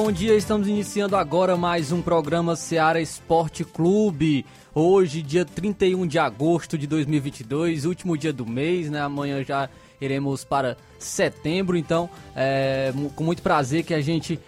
Bom dia. Estamos iniciando agora mais um programa Seara Esporte Clube. Hoje, dia 31 de agosto de 2022, último dia do mês, né? Amanhã já iremos para setembro, então é com muito prazer que a gente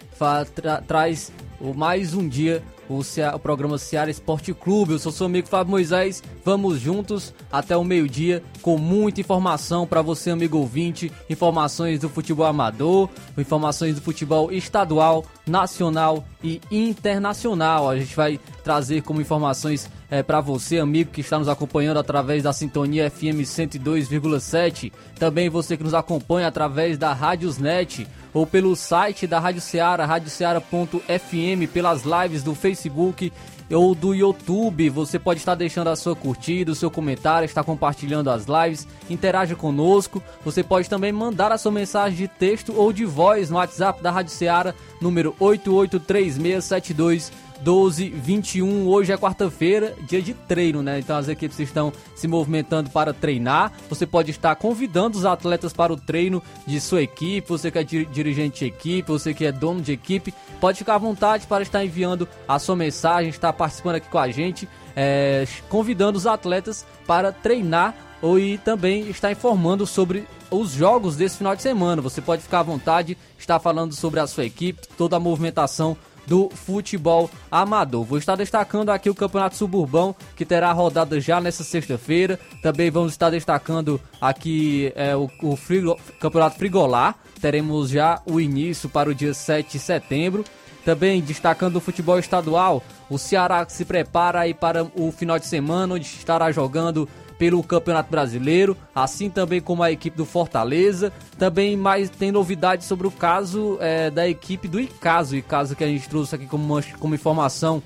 tra traz mais um dia o, o programa Seara Esporte Clube. Eu sou seu amigo Fábio Moisés. Vamos juntos até o meio-dia com muita informação para você, amigo ouvinte. Informações do futebol amador, informações do futebol estadual, nacional e internacional. A gente vai trazer como informações é, para você, amigo que está nos acompanhando através da sintonia FM 102,7. Também você que nos acompanha através da Rádiosnet ou pelo site da Rádio Ceará, radioceara.fm, pelas lives do Facebook ou do YouTube. Você pode estar deixando a sua curtida, o seu comentário, estar compartilhando as lives, interaja conosco. Você pode também mandar a sua mensagem de texto ou de voz no WhatsApp da Rádio Ceará, número 883672 12, 21. Hoje é quarta-feira, dia de treino, né? Então as equipes estão se movimentando para treinar. Você pode estar convidando os atletas para o treino de sua equipe. Você que é dirigente de equipe, você que é dono de equipe, pode ficar à vontade para estar enviando a sua mensagem, estar participando aqui com a gente, é, convidando os atletas para treinar ou e também estar informando sobre os jogos desse final de semana. Você pode ficar à vontade, estar falando sobre a sua equipe, toda a movimentação do futebol amador. Vou estar destacando aqui o Campeonato Suburbão, que terá rodada já nessa sexta-feira. Também vamos estar destacando aqui é, o, o frigo, Campeonato Frigolar. Teremos já o início para o dia 7 de setembro. Também destacando o futebol estadual, o Ceará se prepara aí para o final de semana, onde estará jogando pelo Campeonato Brasileiro, assim também como a equipe do Fortaleza. Também mais tem novidades sobre o caso é, da equipe do Icaso, Icaso que a gente trouxe aqui como, como informação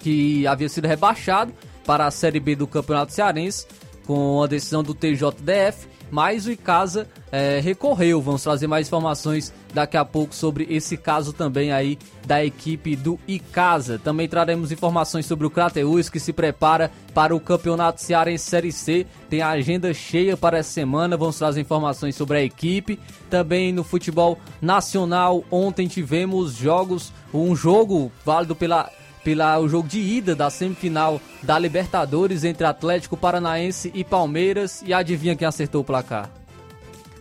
que havia sido rebaixado para a Série B do Campeonato Cearense com a decisão do TJDF mas o Icasa é, recorreu. Vamos trazer mais informações daqui a pouco sobre esse caso também aí da equipe do Icasa. Também traremos informações sobre o Crateus que se prepara para o Campeonato Cearense Série C. Tem a agenda cheia para essa semana. Vamos trazer informações sobre a equipe. Também no futebol nacional, ontem tivemos jogos, um jogo válido pela pela o jogo de ida da semifinal da Libertadores entre Atlético Paranaense e Palmeiras. E adivinha quem acertou o placar?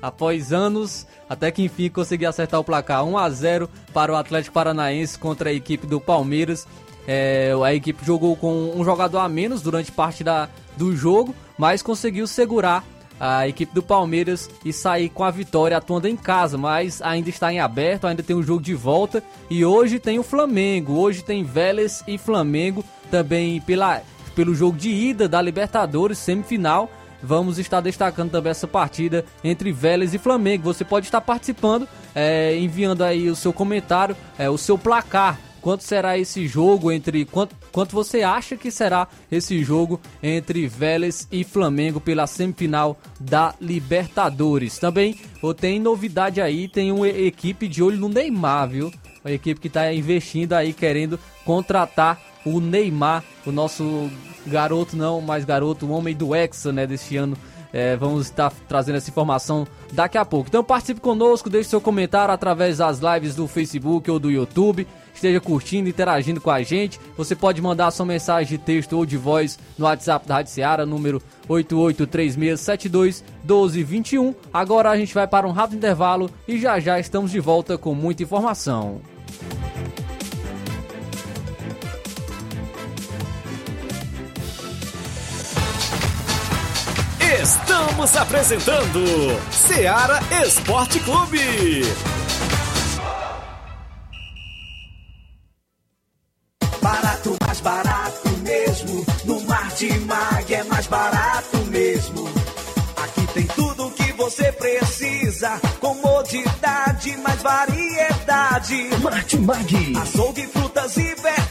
Após anos, até que enfim consegui acertar o placar 1 a 0 para o Atlético Paranaense contra a equipe do Palmeiras. É, a equipe jogou com um jogador a menos durante parte da, do jogo, mas conseguiu segurar a equipe do Palmeiras e sair com a vitória atuando em casa, mas ainda está em aberto, ainda tem um jogo de volta e hoje tem o Flamengo, hoje tem Vélez e Flamengo também pela, pelo jogo de ida da Libertadores semifinal. Vamos estar destacando também essa partida entre Vélez e Flamengo. Você pode estar participando, é, enviando aí o seu comentário, é, o seu placar quanto será esse jogo entre quanto, quanto você acha que será esse jogo entre Vélez e Flamengo pela semifinal da Libertadores. Também tem novidade aí, tem uma equipe de olho no Neymar, viu? Uma equipe que está investindo aí querendo contratar o Neymar, o nosso garoto não, mais garoto, o homem do Hexa, né, deste ano É, vamos estar trazendo essa informação daqui a pouco. Então participe conosco, deixe seu comentário através das lives do Facebook ou do YouTube. Esteja curtindo, interagindo com a gente. Você pode mandar sua mensagem de texto ou de voz no WhatsApp da Rádio Seara, número 8836721221. Agora a gente vai para um rápido intervalo e já já estamos de volta com muita informação. Estamos apresentando Seara Esporte Clube. Barato, mais barato mesmo. No Martimag é mais barato mesmo. Aqui tem tudo o que você precisa. Comodidade, mais variedade. Martimag. Açougue, frutas e verduras.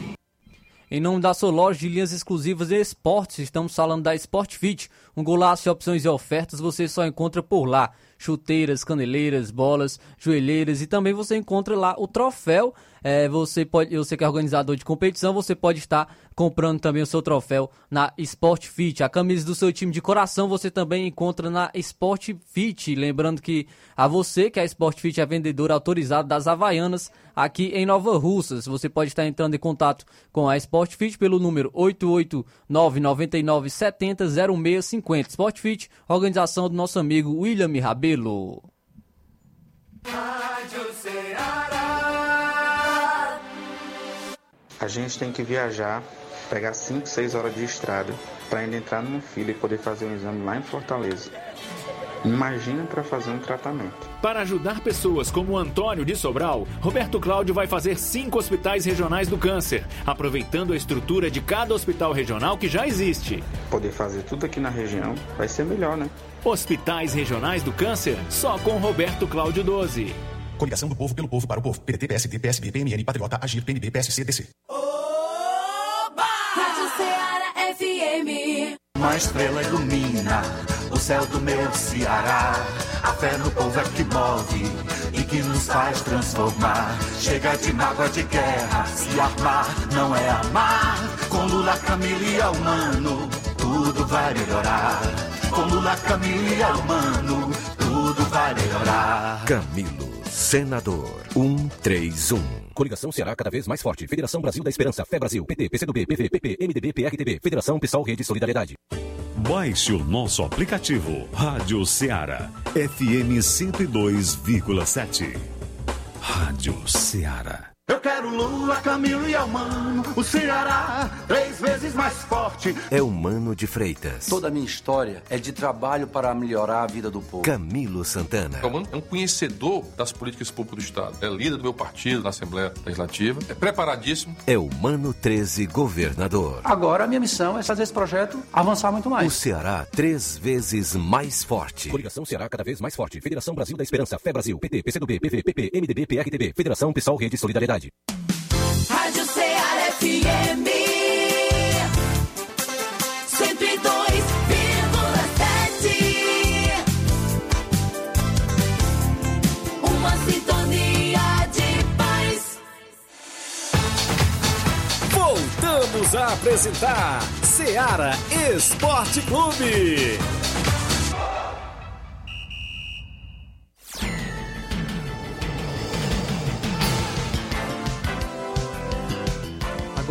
Em nome da sua loja de linhas exclusivas e esportes, estamos falando da Sport Fit. Um golaço de opções e ofertas você só encontra por lá. Chuteiras, caneleiras, bolas, joelheiras e também você encontra lá o troféu. É, você pode, você que é organizador de competição, você pode estar comprando também o seu troféu na Sport Fit. A camisa do seu time de coração você também encontra na Sport Fit. Lembrando que a você, que a Sport Fit é vendedora autorizada das Havaianas aqui em Nova Russas. Você pode estar entrando em contato com a Sport Fit pelo número 88999700650. Sport Fit, organização do nosso amigo William Rabelo. Rádio Ceará. A gente tem que viajar, pegar 5, 6 horas de estrada para ainda entrar numa fila e poder fazer um exame lá em Fortaleza. Imagina para fazer um tratamento. Para ajudar pessoas como o Antônio de Sobral, Roberto Cláudio vai fazer cinco hospitais regionais do câncer, aproveitando a estrutura de cada hospital regional que já existe. Poder fazer tudo aqui na região vai ser melhor, né? Hospitais Regionais do Câncer, só com Roberto Cláudio 12. Coligação do Povo pelo Povo para o Povo. PDT, PSD, PSB, PMN, Patriota, Agir, PNB, PSC, DC. Rádio Ceará FM. Uma estrela ilumina o céu do meu Ceará. A fé no povo é que move e que nos faz transformar. Chega de mágoa de guerra, se armar não é amar. Com Lula, Camilo e Almano, tudo vai melhorar. Com Lula, Camilo e Almano, tudo vai melhorar. Camilo, senador 131. Coligação Ceará cada vez mais forte. Federação Brasil da Esperança, Fé Brasil, PT, PCdoB, PV, PP, MDB, PRTB, Federação Pessoal Rede Solidariedade. Baixe o nosso aplicativo Rádio Ceará, FM 102,7. Rádio Ceará. Eu quero Lula, Camilo e Almano, o Ceará, três vezes mais forte. É Humano de Freitas. Toda a minha história é de trabalho para melhorar a vida do povo. Camilo Santana. Calmano é um conhecedor das políticas públicas do Estado. É líder do meu partido na Assembleia Legislativa. É preparadíssimo. É Humano 13 Governador. Agora a minha missão é fazer esse projeto avançar muito mais. O Ceará três vezes mais forte. Coligação Ceará cada vez mais forte. Federação Brasil da Esperança, Fé Brasil, PT, PCdoB, PV, PP, MDB, PRTB, Federação Pessoal Rede Solidariedade. Rádio Ceará FM 102,7 Uma sintonia de paz. Voltamos a apresentar Seara Esporte Clube.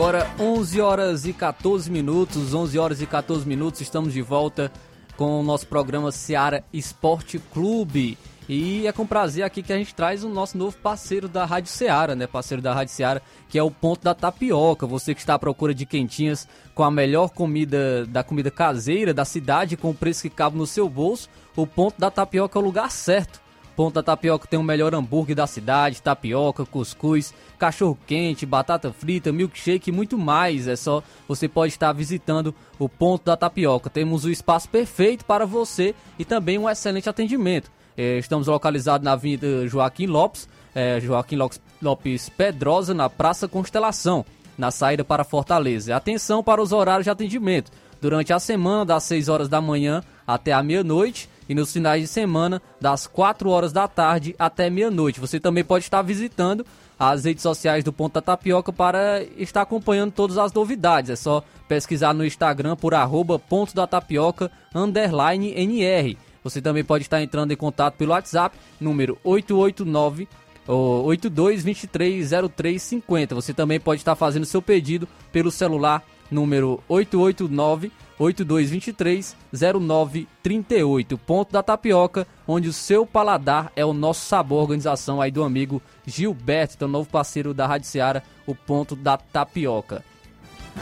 Agora 11 horas e 14 minutos, 11 horas e 14 minutos, estamos de volta com o nosso programa Seara Esporte Clube. E é com prazer aqui que a gente traz o nosso novo parceiro da Rádio Seara, né? Parceiro da Rádio Seara, que é o Ponto da Tapioca. Você que está à procura de quentinhas com a melhor comida da comida caseira da cidade, com o preço que cabe no seu bolso, o Ponto da Tapioca é o lugar certo. Ponto da Tapioca tem o melhor hambúrguer da cidade, tapioca, cuscuz, cachorro quente, batata frita, milkshake e muito mais. É só você pode estar visitando o Ponto da Tapioca. Temos o espaço perfeito para você e também um excelente atendimento. É, estamos localizados na Avenida Joaquim Lopes, é, Joaquim Lopes, Pedrosa, na Praça Constelação, na saída para Fortaleza. Atenção para os horários de atendimento. Durante a semana, das 6 horas da manhã até a meia-noite e nos finais de semana, das 4 horas da tarde até meia-noite. Você também pode estar visitando as redes sociais do Ponto da Tapioca para estar acompanhando todas as novidades. É só pesquisar no Instagram por arroba Ponto da Tapioca underline NR. Você também pode estar entrando em contato pelo WhatsApp, número 889 82230350. Você também pode estar fazendo seu pedido pelo celular número 889 8223 0938. Ponto da Tapioca, onde o seu paladar é o nosso sabor. Organização aí do amigo Gilberto, então novo parceiro da Rádio Seara, o Ponto da Tapioca.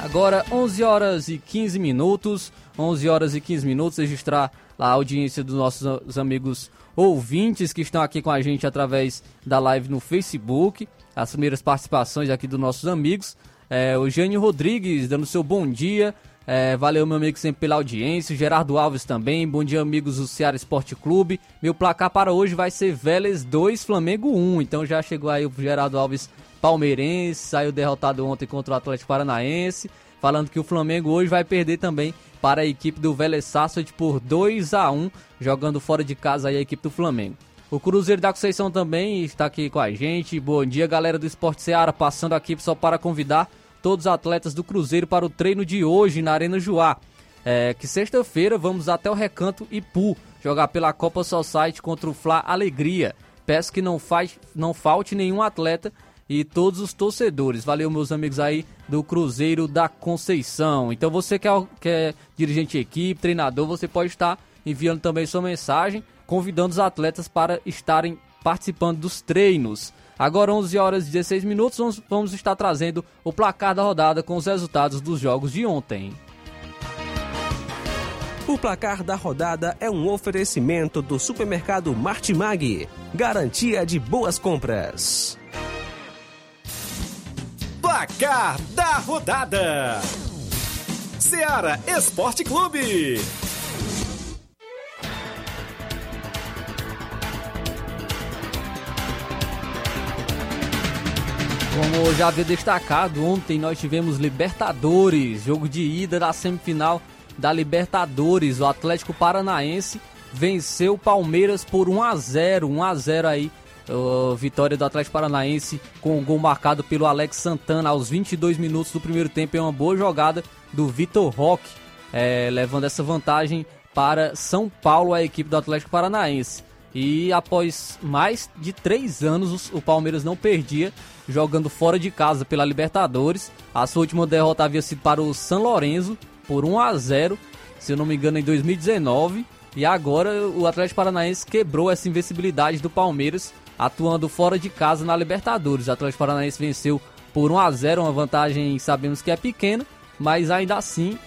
Agora 11 horas e 15 minutos, 11 horas e 15 minutos, registrar a audiência dos nossos amigos ouvintes que estão aqui com a gente através da live no Facebook, as primeiras participações aqui dos nossos amigos. É, o Jânio Rodrigues dando seu bom dia, é, valeu, meu amigo, sempre pela audiência. Gerardo Alves também. Bom dia, amigos do Ceará Esporte Clube. Meu placar para hoje vai ser Vélez 2, Flamengo 1. Então já chegou aí o Gerardo Alves palmeirense. Saiu derrotado ontem contra o Atlético Paranaense. Falando que o Flamengo hoje vai perder também para a equipe do Vélez Sarsfield por 2 a 1 jogando fora de casa aí a equipe do Flamengo. O Cruzeiro da Conceição também está aqui com a gente. Bom dia, galera do Esporte Seara, passando aqui só para convidar todos os atletas do Cruzeiro para o treino de hoje na Arena Joá. É, que sexta-feira vamos até o Recanto Ipu jogar pela Copa Society contra o Fla Alegria. Peço que não, faz, não falte nenhum atleta e todos os torcedores. Valeu, meus amigos aí do Cruzeiro da Conceição. Então, você que é, que é dirigente de equipe, treinador, você pode estar enviando também sua mensagem, convidando os atletas para estarem participando dos treinos. Agora 11 horas e 16 minutos, vamos, estar trazendo o placar da rodada com os resultados dos jogos de ontem. O placar da rodada é um oferecimento do supermercado Martimag. Garantia de boas compras. Placar da rodada: Seara Esporte Clube. Como já havia destacado, ontem nós tivemos Libertadores, jogo de ida da semifinal da Libertadores. O Atlético Paranaense venceu o Palmeiras por 1 a 0, 1 a 0 aí. Uh, vitória do Atlético Paranaense com o gol marcado pelo Alex Santana aos 22 minutos do primeiro tempo em uma boa jogada do Vitor Roque, é, levando essa vantagem para São Paulo, a equipe do Atlético Paranaense. E após mais de três anos, o Palmeiras não perdia jogando fora de casa pela Libertadores. A sua última derrota havia sido para o San Lorenzo por 1 a 0, se eu não me engano, em 2019. E agora o Atlético Paranaense quebrou essa invencibilidade do Palmeiras, atuando fora de casa na Libertadores. O Atlético Paranaense venceu por 1 a 0, uma vantagem sabemos que é pequena, mas ainda assim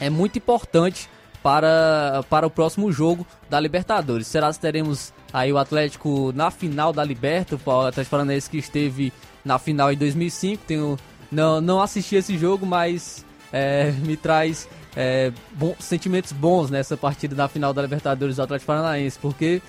é muito importante para, para o próximo jogo da Libertadores. Será que teremos aí o Atlético na final da Liberta, o Atlético Paranaense que esteve na final em 2005. Tenho, não, não assisti esse jogo, mas é, me traz é, bom, sentimentos bons nessa partida na final da Libertadores do Atlético Paranaense, porque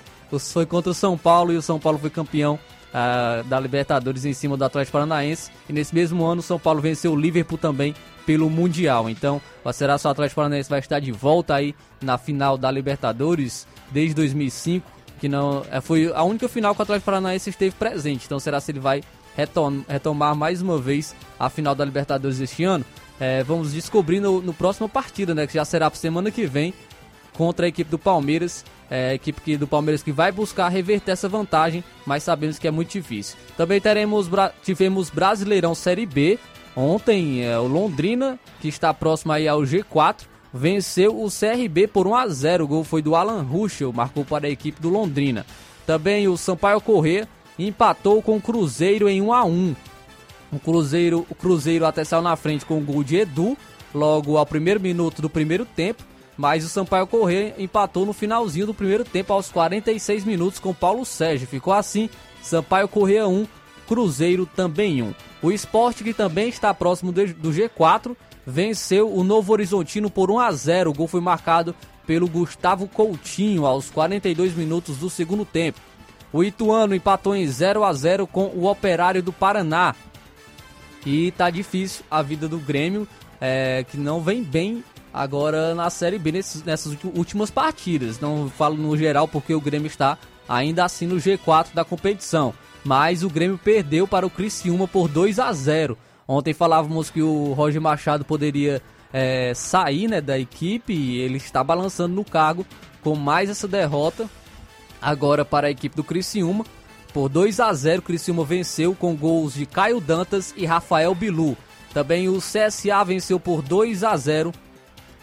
foi contra o São Paulo e o São Paulo foi campeão uh, da Libertadores em cima do Atlético Paranaense. E nesse mesmo ano o São Paulo venceu o Liverpool também pelo Mundial. Então, será que o Atlético Paranaense vai estar de volta aí na final da Libertadores desde 2005? Que não é, foi a única final que o Atlético Paranaense esteve presente. Então, será se ele vai retom retomar mais uma vez a final da Libertadores este ano? É, vamos descobrir no, no próximo partida, né? Que já será para semana que vem contra a equipe do Palmeiras. É, a equipe do Palmeiras que vai buscar reverter essa vantagem, mas sabemos que é muito difícil. Também teremos tivemos Brasileirão Série B Ontem, é, o Londrina, que está próximo aí ao G4, venceu o CRB por 1 a 0. O gol foi do Alan Ruschel, marcou para a equipe do Londrina. Também o Sampaio Corrêa empatou com o Cruzeiro em 1 a 1. O Cruzeiro, o Cruzeiro até saiu na frente com o gol de Edu, logo ao primeiro minuto do primeiro tempo, mas o Sampaio Corrêa empatou no finalzinho do primeiro tempo aos 46 minutos com Paulo Sérgio. Ficou assim, Sampaio Corrêa 1, Cruzeiro também 1. O esporte, que também está próximo do G4, venceu o Novo Horizontino por 1 a 0. O gol foi marcado pelo Gustavo Coutinho aos 42 minutos do segundo tempo. O Ituano empatou em 0 a 0 com o Operário do Paraná. E tá difícil a vida do Grêmio, é, que não vem bem agora na Série B nesses, nessas últimas partidas. Não falo no geral porque o Grêmio está ainda assim no G4 da competição. Mas o Grêmio perdeu para o Criciúma por 2 a 0. Ontem falávamos que o Roger Machado poderia é, sair né, da equipe e ele está balançando no cargo com mais essa derrota agora para a equipe do Criciúma. Por 2 a 0, o Criciúma venceu com gols de Caio Dantas e Rafael Bilu. Também o CSA venceu por 2 a 0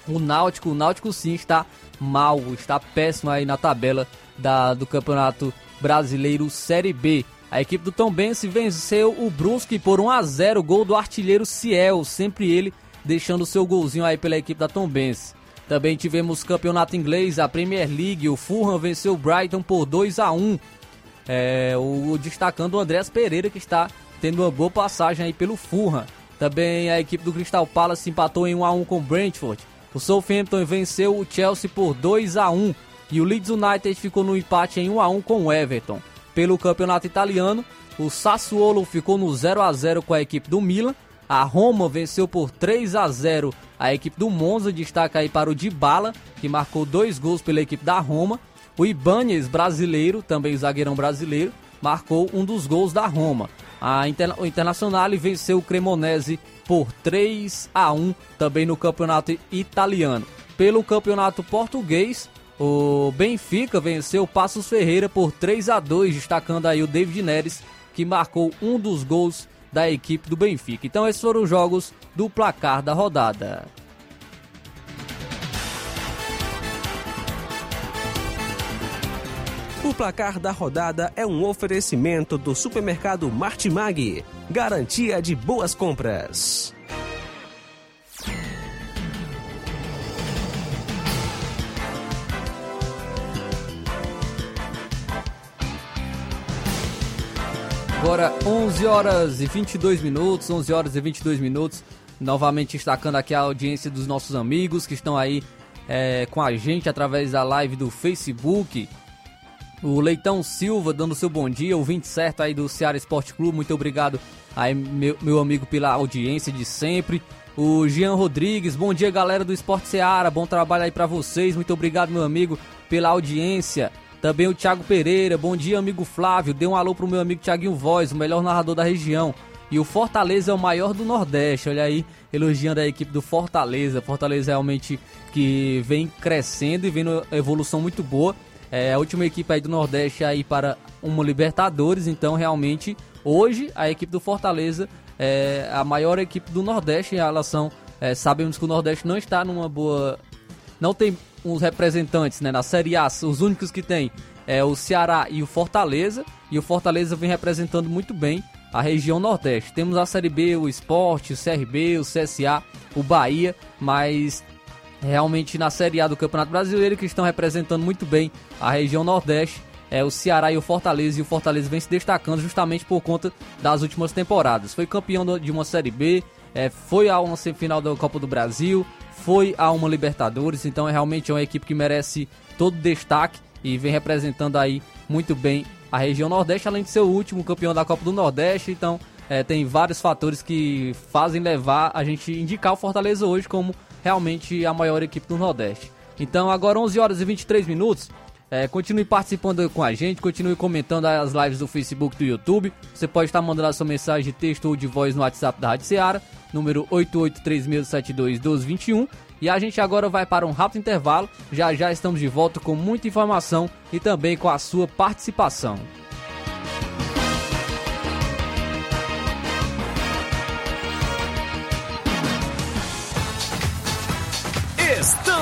o Náutico. O Náutico sim está mal, está péssimo aí na tabela da, do Campeonato Brasileiro Série B. A equipe do Tombense venceu o Brusque por 1 a 0, gol do artilheiro Ciel, sempre ele deixando seu golzinho aí pela equipe da Tombense. Também tivemos campeonato inglês, a Premier League, o Fulham venceu o Brighton por 2 a 1. É, o destacando o Andrés Pereira que está tendo uma boa passagem aí pelo Fulham. Também a equipe do Crystal Palace empatou em 1 a 1 com o Brentford. O Southampton venceu o Chelsea por 2 a 1 e o Leeds United ficou no empate em 1 a 1 com o Everton. Pelo campeonato italiano, o Sassuolo ficou no 0 a 0 com a equipe do Milan. A Roma venceu por 3 a 0 a equipe do Monza, destaca aí para o Dybala, que marcou dois gols pela equipe da Roma. O Ibanez, brasileiro, também zagueirão brasileiro, marcou um dos gols da Roma. A Inter o Internacional venceu o Cremonese por 3 a 1 também no campeonato italiano. Pelo campeonato português, o Benfica venceu o Passos Ferreira por 3 a 2 destacando aí o David Neres, que marcou um dos gols da equipe do Benfica. Então esses foram os jogos do placar da rodada. O placar da rodada é um oferecimento do supermercado Martimag. Garantia de boas compras. Agora 11 horas e 22 minutos, 11 horas e 22 minutos. Novamente destacando aqui a audiência dos nossos amigos que estão aí é, com a gente através da live do Facebook. O Leitão Silva dando seu bom dia, o 20 certo aí do Ceará Esporte Clube. Muito obrigado aí, meu, meu amigo, pela audiência de sempre. O Jean Rodrigues, bom dia galera do Esporte Ceará, bom trabalho aí para vocês. Muito obrigado, meu amigo, pela audiência. Também o Thiago Pereira, bom dia, amigo Flávio. Dê um alô pro meu amigo Thiaguinho Voz, o melhor narrador da região. E o Fortaleza é o maior do Nordeste, olha aí, elogiando a equipe do Fortaleza. Fortaleza realmente que vem crescendo e uma evolução muito boa. É a última equipe aí do Nordeste aí para uma Libertadores, então realmente hoje a equipe do Fortaleza é a maior equipe do Nordeste em relação. É, sabemos que o Nordeste não está numa boa. Não tem os representantes né, na Série A, os únicos que tem é o Ceará e o Fortaleza, e o Fortaleza vem representando muito bem a região Nordeste. Temos a Série B, o Esporte, o CRB, o CSA, o Bahia, mas realmente na Série A do Campeonato Brasileiro que estão representando muito bem a região Nordeste é o Ceará e o Fortaleza, e o Fortaleza vem se destacando justamente por conta das últimas temporadas. Foi campeão de uma Série B, é, foi a uma semifinal da Copa do Brasil, foi a uma Libertadores, então é realmente uma equipe que merece todo destaque e vem representando aí muito bem a região Nordeste, além de ser o último campeão da Copa do Nordeste, então é, tem vários fatores que fazem levar a gente indicar o Fortaleza hoje como realmente a maior equipe do Nordeste. Então agora 11 horas e 23 minutos, é, continue participando com a gente, continue comentando as lives do Facebook e do YouTube. Você pode estar mandando a sua mensagem de texto ou de voz no WhatsApp da Rádio Seara, número 8836721221. E a gente agora vai para um rápido intervalo. Já já estamos de volta com muita informação e também com a sua participação.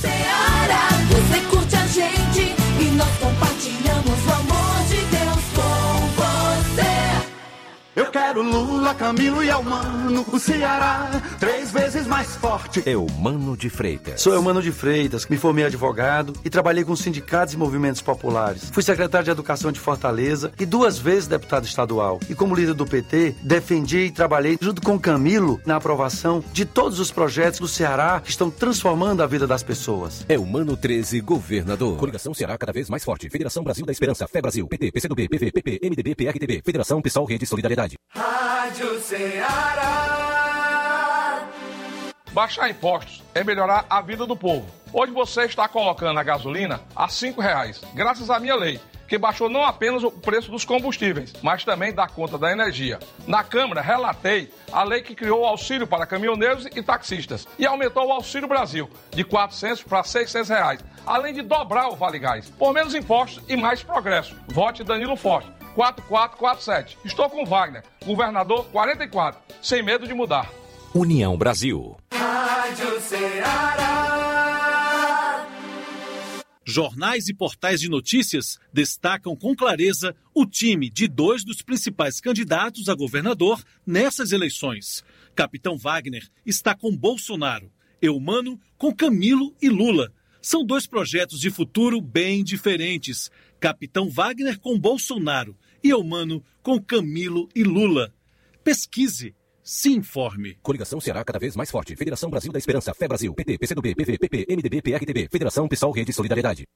Ceará, você curte a gente e nós compartilhamos o amor Eu quero Lula, Camilo e Almano, o Ceará, três vezes mais forte. Eumano de Freitas. Sou Eumano de Freitas, me formei advogado e trabalhei com sindicatos e movimentos populares. Fui secretário de Educação de Fortaleza e duas vezes deputado estadual. E como líder do PT, defendi e trabalhei junto com Camilo na aprovação de todos os projetos do Ceará que estão transformando a vida das pessoas. Eumano 13, governador. Coligação Ceará cada vez mais forte. Federação Brasil da Esperança, Fé Brasil, PT, PCdoB, PV, PP, MDB, PRTB, Federação Pessoal Rede Solidariedade. Rádio Ceará. Baixar impostos é melhorar a vida do povo. Hoje você está colocando a gasolina a cinco reais, graças à minha lei, que baixou não apenas o preço dos combustíveis, mas também da conta da energia. Na Câmara, relatei a lei que criou o auxílio para caminhoneiros e taxistas e aumentou o Auxílio Brasil de 400 para 600 reais, além de dobrar o Vale Gás, por menos impostos e mais progresso. Vote Danilo Forte. 4447. Estou com Wagner, governador 44, sem medo de mudar. União Brasil. Rádio Ceará. Jornais e portais de notícias destacam com clareza o time de dois dos principais candidatos a governador nessas eleições. Capitão Wagner está com Bolsonaro, Eumano com Camilo e Lula. São dois projetos de futuro bem diferentes. Capitão Wagner com Bolsonaro e Eumano com Camilo e Lula. Pesquise, se informe. Coligação Ceará cada vez mais forte. Federação Brasil da Esperança, Fé Brasil, PT, PCdoB, PV, PP, MDB, PRTB, Federação Pessoal Rede Solidariedade.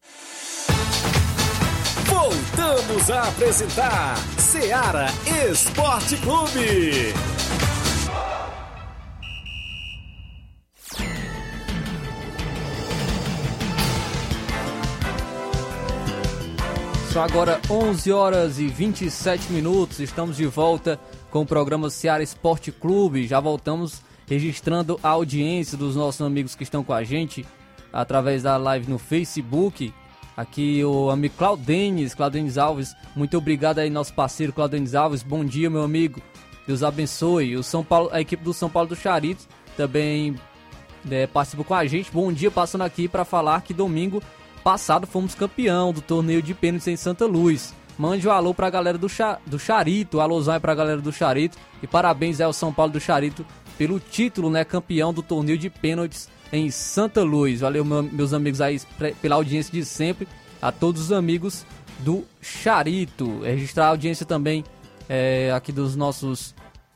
Voltamos a apresentar Seara Esporte Clube. São agora 11 horas e 27 minutos. Estamos de volta com o programa Seara Esporte Clube. Já voltamos registrando a audiência dos nossos amigos que estão com a gente através da live no Facebook. Aqui o amigo Claudenes, Claudenes Alves. Muito obrigado aí, nosso parceiro Claudenes Alves. Bom dia, meu amigo. Deus abençoe. O São Paulo, a equipe do São Paulo do Charito também é, participa com a gente. Bom dia, passando aqui para falar que domingo passado fomos campeão do torneio de pênaltis em Santa Luz. Mande um alô pra galera do, Cha, do Charito, alôzão aí pra galera do Charito. E parabéns ao São Paulo do Charito pelo título, né, campeão do torneio de pênaltis em Santa Luz. Valeu, meu, meus amigos aí, pela audiência de sempre. A todos os amigos do Charito. Registrar a audiência também é, aqui dos nossos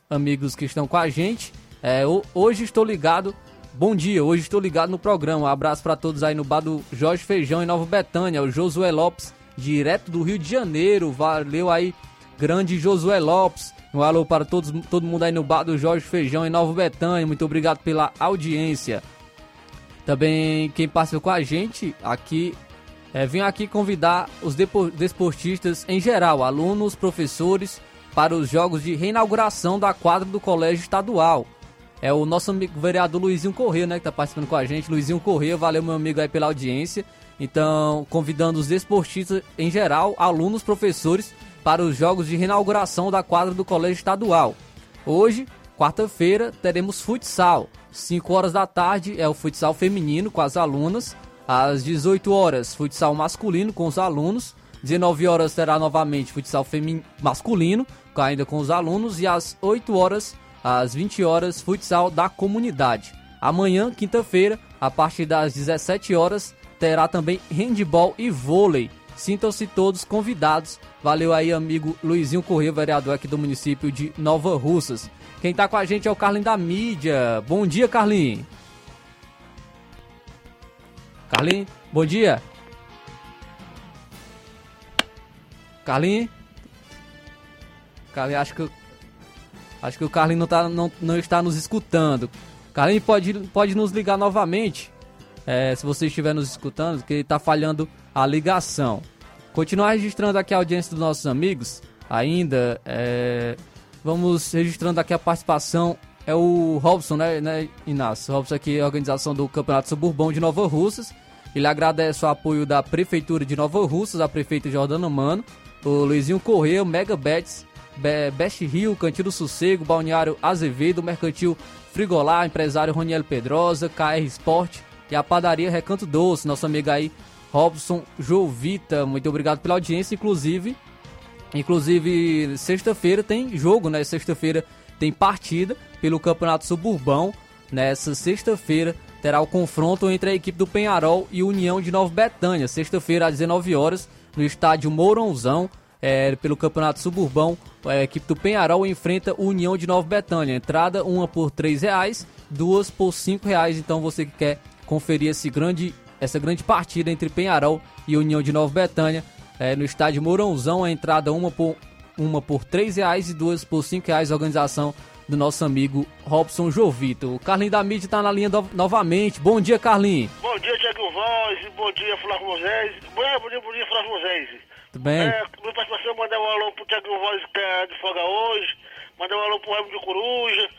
amigos que estão com a gente. É, hoje estou ligado Bom dia, hoje estou ligado no programa. Um abraço para todos aí no bar do Jorge Feijão em Nova Betânia, o Josué Lopes, direto do Rio de Janeiro. Valeu aí, grande Josué Lopes. Um alô para todos, todo mundo aí no bar do Jorge Feijão em Nova Betânia. Muito obrigado pela audiência. Também quem participou com a gente aqui, é, vim aqui convidar os desportistas em geral, alunos, professores, para os jogos de reinauguração da quadra do Colégio Estadual. É o nosso amigo vereador Luizinho Corrêa, né, que tá participando com a gente. Luizinho Corrêa, valeu meu amigo aí pela audiência. Então, convidando os desportistas em geral, alunos, professores, para os jogos de reinauguração da quadra do Colégio Estadual. Hoje, quarta-feira, teremos futsal. 5 horas da tarde é o futsal feminino com as alunas. Às 18 horas, futsal masculino com os alunos. 19 horas terá novamente futsal masculino, ainda com os alunos. E às 8 horas, às 20 horas, futsal da comunidade. Amanhã, quinta-feira, a partir das 17 horas, terá também handball e vôlei. Sintam-se todos convidados. Valeu aí, amigo Luizinho Corrêa, vereador aqui do município de Nova Russas. Quem tá com a gente é o Carlinho da mídia. Bom dia, Carlinho. Carlinho, bom dia. Carlinho? Carlinho, acho que Acho que o Carlinhos não, tá, não, não está nos escutando. Carlinhos pode, pode nos ligar novamente, é, se você estiver nos escutando, que está falhando a ligação. Continuar registrando aqui a audiência dos nossos amigos, ainda, é, vamos registrando aqui a participação, é o Robson, né, né Inácio? Robson aqui organização do Campeonato Suburbão de Nova Russas. Ele agradece o apoio da Prefeitura de Nova Russas, a prefeita Jordana Mano, o Luizinho Correia, o Mega Bets, Be Best Rio, Cantil do Sossego, Balneário Azevedo, Mercantil Frigolar, empresário Roniel Pedrosa, KR Sport e a padaria Recanto Doce, nosso amigo aí Robson Jovita. Muito obrigado pela audiência, inclusive. Inclusive, sexta-feira tem jogo, né? Sexta-feira tem partida pelo Campeonato Suburbão. Nessa sexta-feira terá o confronto entre a equipe do Penharol e União de Nova Betânia. Sexta-feira às 19 horas no estádio Mourãozão, é, pelo Campeonato Suburbão. A equipe do Penharol enfrenta o União de Nova Betânia. Entrada uma por R$ reais, duas por R$ reais. Então você que quer conferir esse grande, essa grande partida entre Penharol e União de Nova Betânia, é, no estádio Mourãozão, a entrada uma por uma por R$ reais e duas por R$ reais. Organização do nosso amigo Robson Jovito. O Carlinho da Mídia está na linha do, novamente. Bom dia, Carlinho. Bom dia, Tiago Voz. Bom dia, Flávio Moisés. Bom dia, bom dia, Flávio Moisés. Tudo bem? É, minha participação, mandar um alô pro Tiago Voz que tá de folga hoje. Mandar um alô pro Raimundo de Coruja,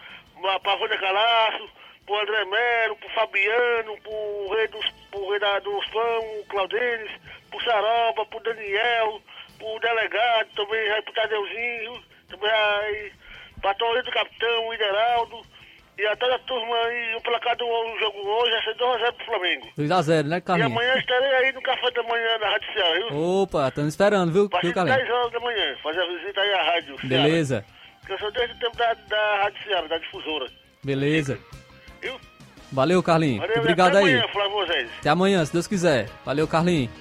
pra Vânia Calaço, pro André Melo, pro Fabiano, pro rei dos, pro rei da, dos fãs, o Claudenes, pro Saroba, pro Daniel, pro delegado, também aí pro Tadeuzinho, também aí pra Torre do Capitão, o Ideraldo, e a toda a turma aí, o placar do jogo hoje vai ser 2x0 pro Flamengo. 2x0, né, E Carlinhos? amanhã estarei aí no café da manhã da Rádio Ceará, viu? Opa, estamos esperando, viu, viu Carlinhos? 10 horas da manhã, fazer a visita aí à Rádio Ceará. Beleza, Porque eu sou desde o tempo da, da Rádio Ceará, da difusora. beleza. Viu? Valeu, Carlinhos. Valeu, Obrigado até aí. amanhã, Flávio. Até amanhã, se Deus quiser. Valeu, Carlinhos.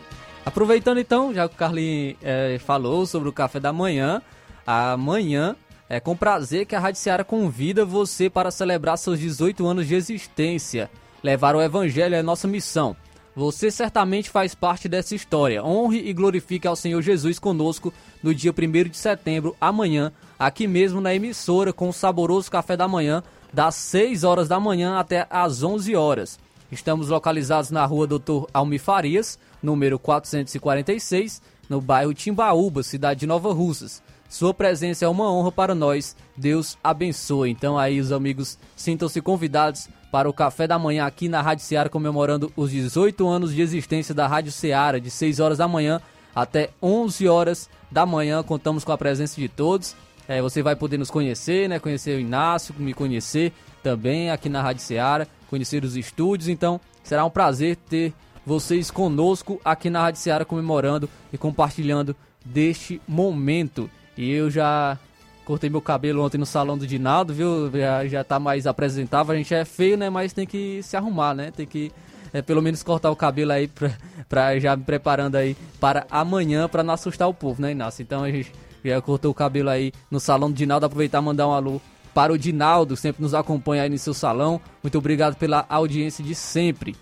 Aproveitando então, já que o Carlinhos eh, falou sobre o café da manhã, amanhã é com prazer que a Rádio Seara convida você para celebrar seus 18 anos de existência. Levar o Evangelho é nossa missão. Você certamente faz parte dessa história. Honre e glorifique ao Senhor Jesus conosco no dia 1 de setembro, amanhã, aqui mesmo na emissora, com o saboroso café da manhã, das 6 horas da manhã até às 11 horas. Estamos localizados na rua Doutor Almi Farias, número 446, no bairro Timbaúba, cidade de Nova Russas. Sua presença é uma honra para nós. Deus abençoe. Então aí os amigos sintam-se convidados para o café da manhã aqui na Rádio Ceará comemorando os 18 anos de existência da Rádio Ceará, de 6 horas da manhã até 11 horas da manhã. Contamos com a presença de todos. É, você vai poder nos conhecer, né? Conhecer o Inácio, me conhecer também aqui na Rádio Ceará, conhecer os estúdios. Então, será um prazer ter vocês conosco aqui na Rádio Ceará comemorando e compartilhando deste momento. E eu já cortei meu cabelo ontem no salão do Dinaldo, viu? Já, já tá mais apresentável. A gente é feio, né? Mas tem que se arrumar, né? Tem que é, pelo menos cortar o cabelo aí pra, pra já me preparando aí para amanhã pra não assustar o povo, né, Inácio? Então a gente já cortou o cabelo aí no salão do Dinaldo. Aproveitar e mandar um alô para o Dinaldo, sempre nos acompanha aí no seu salão. Muito obrigado pela audiência de sempre.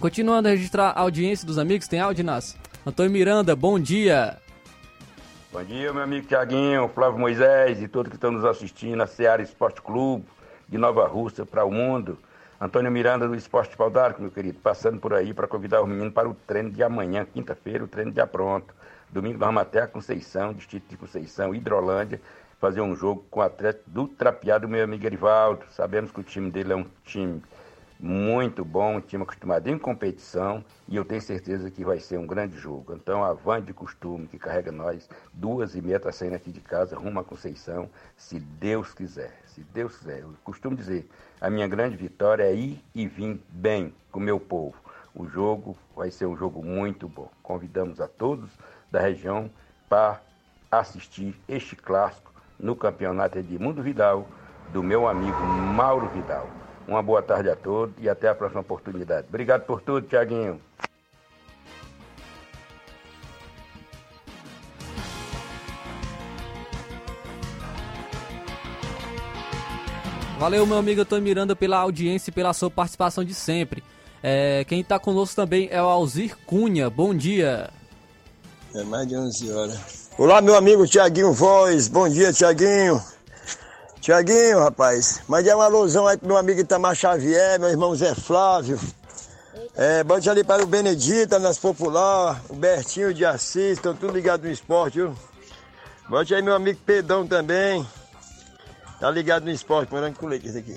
Continuando a registrar a audiência dos amigos, tem áudio, Inácio? Antônio Miranda, bom dia. Bom dia, meu amigo Tiaguinho, Flávio Moisés e todos que estão nos assistindo, a Seara Esporte Clube de Nova Rússia para o mundo. Antônio Miranda do Esporte Pau d'Arco, meu querido, passando por aí para convidar os meninos para o treino de amanhã, quinta-feira, o treino já pronto. Domingo nós vamos até a Conceição, distrito de Conceição, Hidrolândia, fazer um jogo com o atleta do trapeado, meu amigo Erivaldo. Sabemos que o time dele é um time muito bom, um time acostumado em competição e eu tenho certeza que vai ser um grande jogo. Então a van de costume que carrega nós, duas e meia está saindo aqui de casa, rumo à Conceição, se Deus quiser. Se Deus quiser. Eu costumo dizer, a minha grande vitória é ir e vir bem com o meu povo. O jogo vai ser um jogo muito bom. Convidamos a todos da região para assistir este clássico no campeonato Edmundo Vidal, do meu amigo Mauro Vidal. Uma boa tarde a todos e até a próxima oportunidade. Obrigado por tudo, Tiaguinho. Valeu, meu amigo Antônio Miranda, pela audiência e pela sua participação de sempre. É, quem está conosco também é o Alzir Cunha. Bom dia. É mais de 11 horas. Olá, meu amigo Tiaguinho Voz. Bom dia, Tiaguinho. Tiaguinho, rapaz, mande uma alusão aí pro meu amigo Itamar Xavier, meu irmão Zé Flávio. É, bote ali para o Benedita, nas Popular, o Bertinho de Assis, estão tudo ligados no esporte, viu? Bote aí meu amigo Pedão também. Tá ligado no esporte, morango com leite, esse aqui.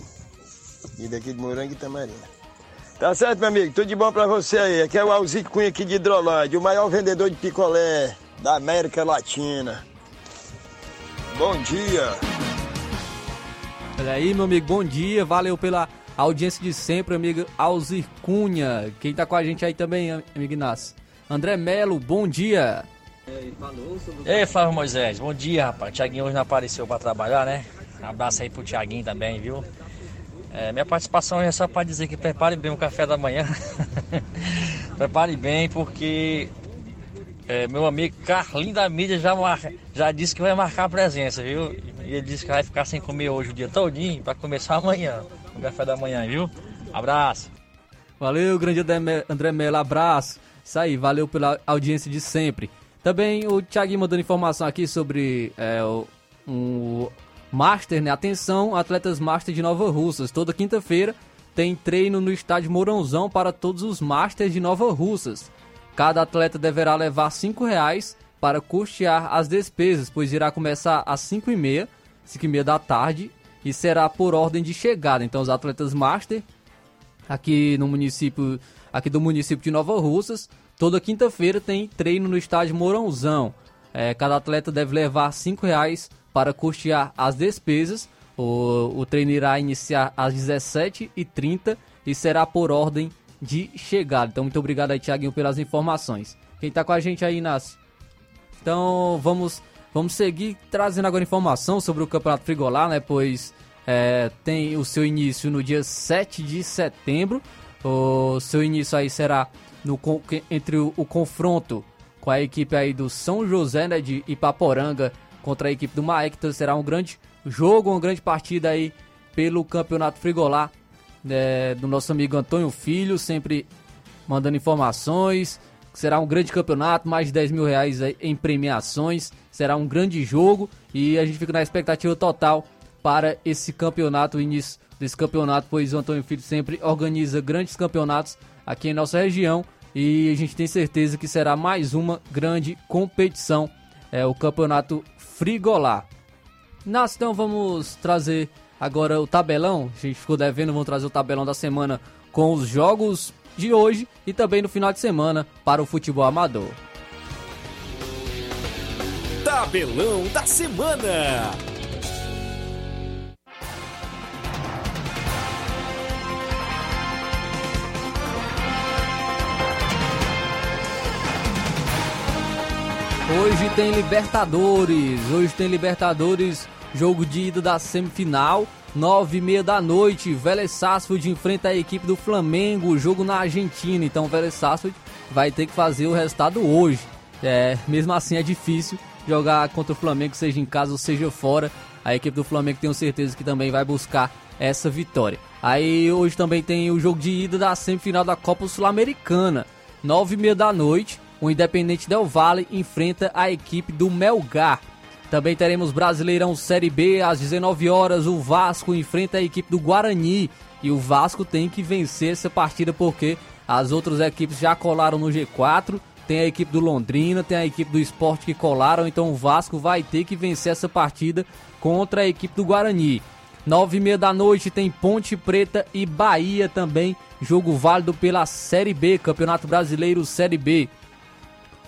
E daqui de morango e tamarina. Tá certo, meu amigo? Tudo de bom pra você aí. Aqui é o Alzito Cunha aqui de Hidrolândia, o maior vendedor de picolé da América Latina. Bom dia. Olha aí, meu amigo, bom dia. Valeu pela audiência de sempre, amigo Alzir Cunha. Quem tá com a gente aí também, amigo Inácio? André Melo, bom dia. Ei, Flávio Moisés, bom dia, rapaz. Tiaguinho hoje não apareceu pra trabalhar, né? Um abraço aí pro Tiaguinho também, viu? É, minha participação é só para dizer que prepare bem o café da manhã. prepare bem, porque é, meu amigo Carlinho da mídia já, mar... já disse que vai marcar a presença, viu? E ele disse que vai ficar sem comer hoje o dia todinho para começar amanhã, o café da manhã, viu? Abraço. Valeu, grande André Mello, abraço. Isso aí, valeu pela audiência de sempre. Também o Thiaguinho mandando informação aqui sobre é, o, um, Master, né? Atenção, atletas Master de Nova Russas. Toda quinta-feira tem treino no estádio Mourãozão para todos os Masters de Nova Russas. Cada atleta deverá levar R$ reais para custear as despesas, pois irá começar às 5h30, 5h30 da tarde, e será por ordem de chegada. Então os atletas Master aqui no município, aqui do município de Nova Russas, toda quinta-feira tem treino no estádio Mourãozão. É, cada atleta deve levar R$ reais para custear as despesas. O, o treino irá iniciar às 17h30 e será por ordem de chegada. Então, muito obrigado aí, Thiaguinho, pelas informações. Quem está com a gente aí, nas Então, vamos, vamos seguir trazendo agora informação sobre o Campeonato Frigolar, né? Pois é, tem o seu início no dia 7 de setembro. O seu início aí será no, entre o, o confronto com a equipe aí do São José, né, de Ipaporanga contra a equipe do Maek. Então será um grande jogo, uma grande partida aí pelo Campeonato Frigolar né, do nosso amigo Antônio Filho, sempre mandando informações. Será um grande campeonato, mais de 10 mil reais em premiações. Será um grande jogo e a gente fica na expectativa total para esse campeonato, o início desse campeonato, pois o Antônio Filho sempre organiza grandes campeonatos aqui em nossa região e a gente tem certeza que será mais uma grande competição, é o Campeonato Frigolar. Nós então vamos trazer agora o tabelão. A gente ficou devendo, vamos trazer o tabelão da semana com os jogos de hoje e também no final de semana para o futebol amador. Tabelão da semana. Hoje tem Libertadores. Hoje tem Libertadores, jogo de ida da semifinal. Nove e meia da noite, Vélez Sarsfield enfrenta a equipe do Flamengo, jogo na Argentina. Então o Vélez Sarsfield vai ter que fazer o resultado hoje. É, mesmo assim é difícil jogar contra o Flamengo, seja em casa ou seja fora. A equipe do Flamengo tenho certeza que também vai buscar essa vitória. Aí hoje também tem o jogo de ida da semifinal da Copa Sul-Americana. Nove e meia da noite, o Independente Del Valle enfrenta a equipe do Melgar. Também teremos Brasileirão Série B às 19 horas. O Vasco enfrenta a equipe do Guarani. E o Vasco tem que vencer essa partida porque as outras equipes já colaram no G4. Tem a equipe do Londrina, tem a equipe do Esporte que colaram. Então o Vasco vai ter que vencer essa partida contra a equipe do Guarani. Nove e meia da noite tem Ponte Preta e Bahia também. Jogo válido pela Série B, Campeonato Brasileiro Série B.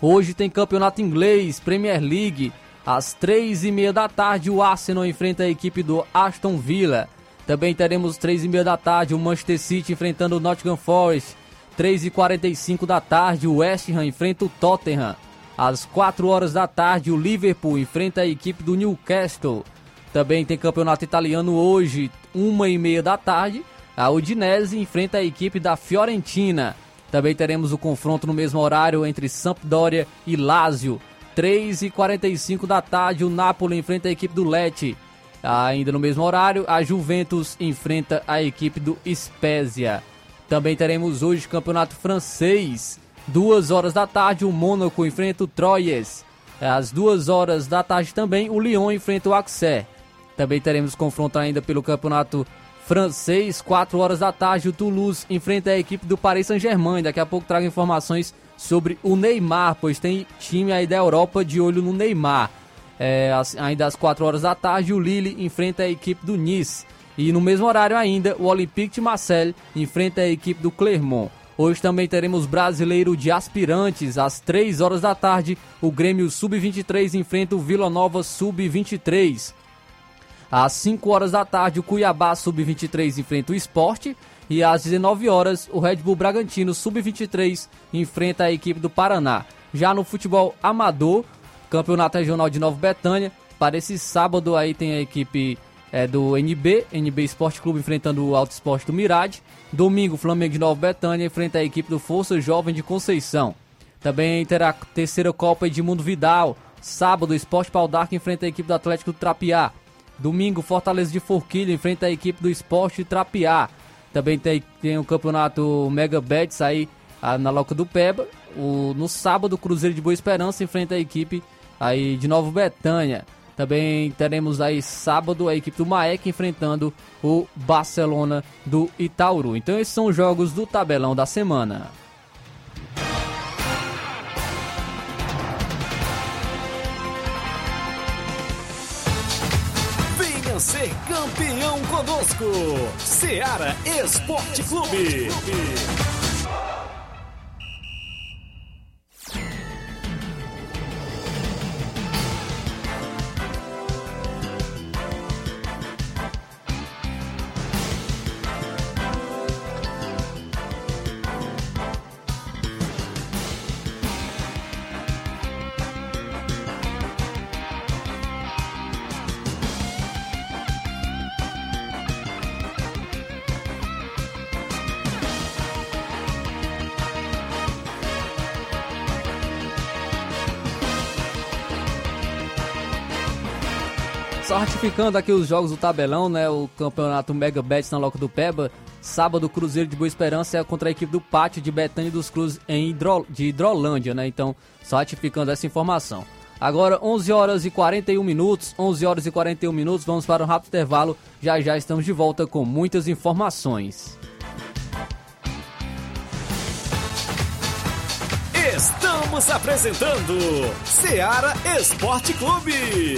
Hoje tem campeonato inglês, Premier League. Às três e meia da tarde, o Arsenal enfrenta a equipe do Aston Villa. Também teremos três e meia da tarde, o Manchester City enfrentando o Nottingham Forest. Três e quarenta e cinco da tarde, o West Ham enfrenta o Tottenham. Às quatro horas da tarde, o Liverpool enfrenta a equipe do Newcastle. Também tem campeonato italiano hoje, uma e meia da tarde. A Udinese enfrenta a equipe da Fiorentina. Também teremos o confronto no mesmo horário entre Sampdoria e Lazio. 3h45 da tarde, o Napoli enfrenta a equipe do Lecce. Ainda no mesmo horário, a Juventus enfrenta a equipe do Spezia. Também teremos hoje campeonato francês. Duas horas da tarde, o Mônaco enfrenta o Troyes. Às duas horas da tarde também, o Lyon enfrenta o Auxerre. Também teremos confronto ainda pelo campeonato francês, 4 horas da tarde. O Toulouse enfrenta a equipe do Paris Saint-Germain. Daqui a pouco trago informações sobre o Neymar, pois tem time aí da Europa de olho no Neymar. É, ainda às 4 horas da tarde, o Lille enfrenta a equipe do Nice. E no mesmo horário ainda, o Olympique de Marseille enfrenta a equipe do Clermont. Hoje também teremos brasileiro de aspirantes. Às 3 horas da tarde, o Grêmio Sub-23 enfrenta o Vila Nova Sub-23. Às 5 horas da tarde, o Cuiabá Sub-23 enfrenta o Esporte. E às 19 horas, o Red Bull Bragantino Sub-23 enfrenta a equipe do Paraná. Já no futebol amador, Campeonato Regional de Nova Betânia, para esse sábado aí tem a equipe é, do NB, NB Esporte Clube enfrentando o Alto Esporte do Mirade. Domingo, Flamengo de Nova Betânia enfrenta a equipe do Força Jovem de Conceição. Também terá a terceira Copa Edmundo Vidal. Sábado, Esporte Pau d'Arco enfrenta a equipe do Atlético do Trapiá. Domingo, Fortaleza de Forquilha enfrenta a equipe do Esporte Trapiá. Também tem, tem o campeonato Mega Bets aí a, na Loca do Peba. O, no sábado, Cruzeiro de Boa Esperança enfrenta a equipe aí de Nova Betânia. Também teremos aí sábado a equipe do Maek enfrentando o Barcelona do Itauru. Então esses são os jogos do tabelão da semana. Campeão conosco. Seara Esporte Clube. Só ratificando aqui os jogos do tabelão, né? O campeonato Mega Bets na Loca do Peba. Sábado, Cruzeiro de Boa Esperança é contra a equipe do Pátio de Betânia dos Cruz em Hidro, de Hidrolândia, né? Então, só ratificando essa informação. Agora, 11 horas e 41 minutos, 11 horas e 41 minutos, vamos para um rápido intervalo. Já já estamos de volta com muitas informações. Estamos apresentando Seara Esporte Clube.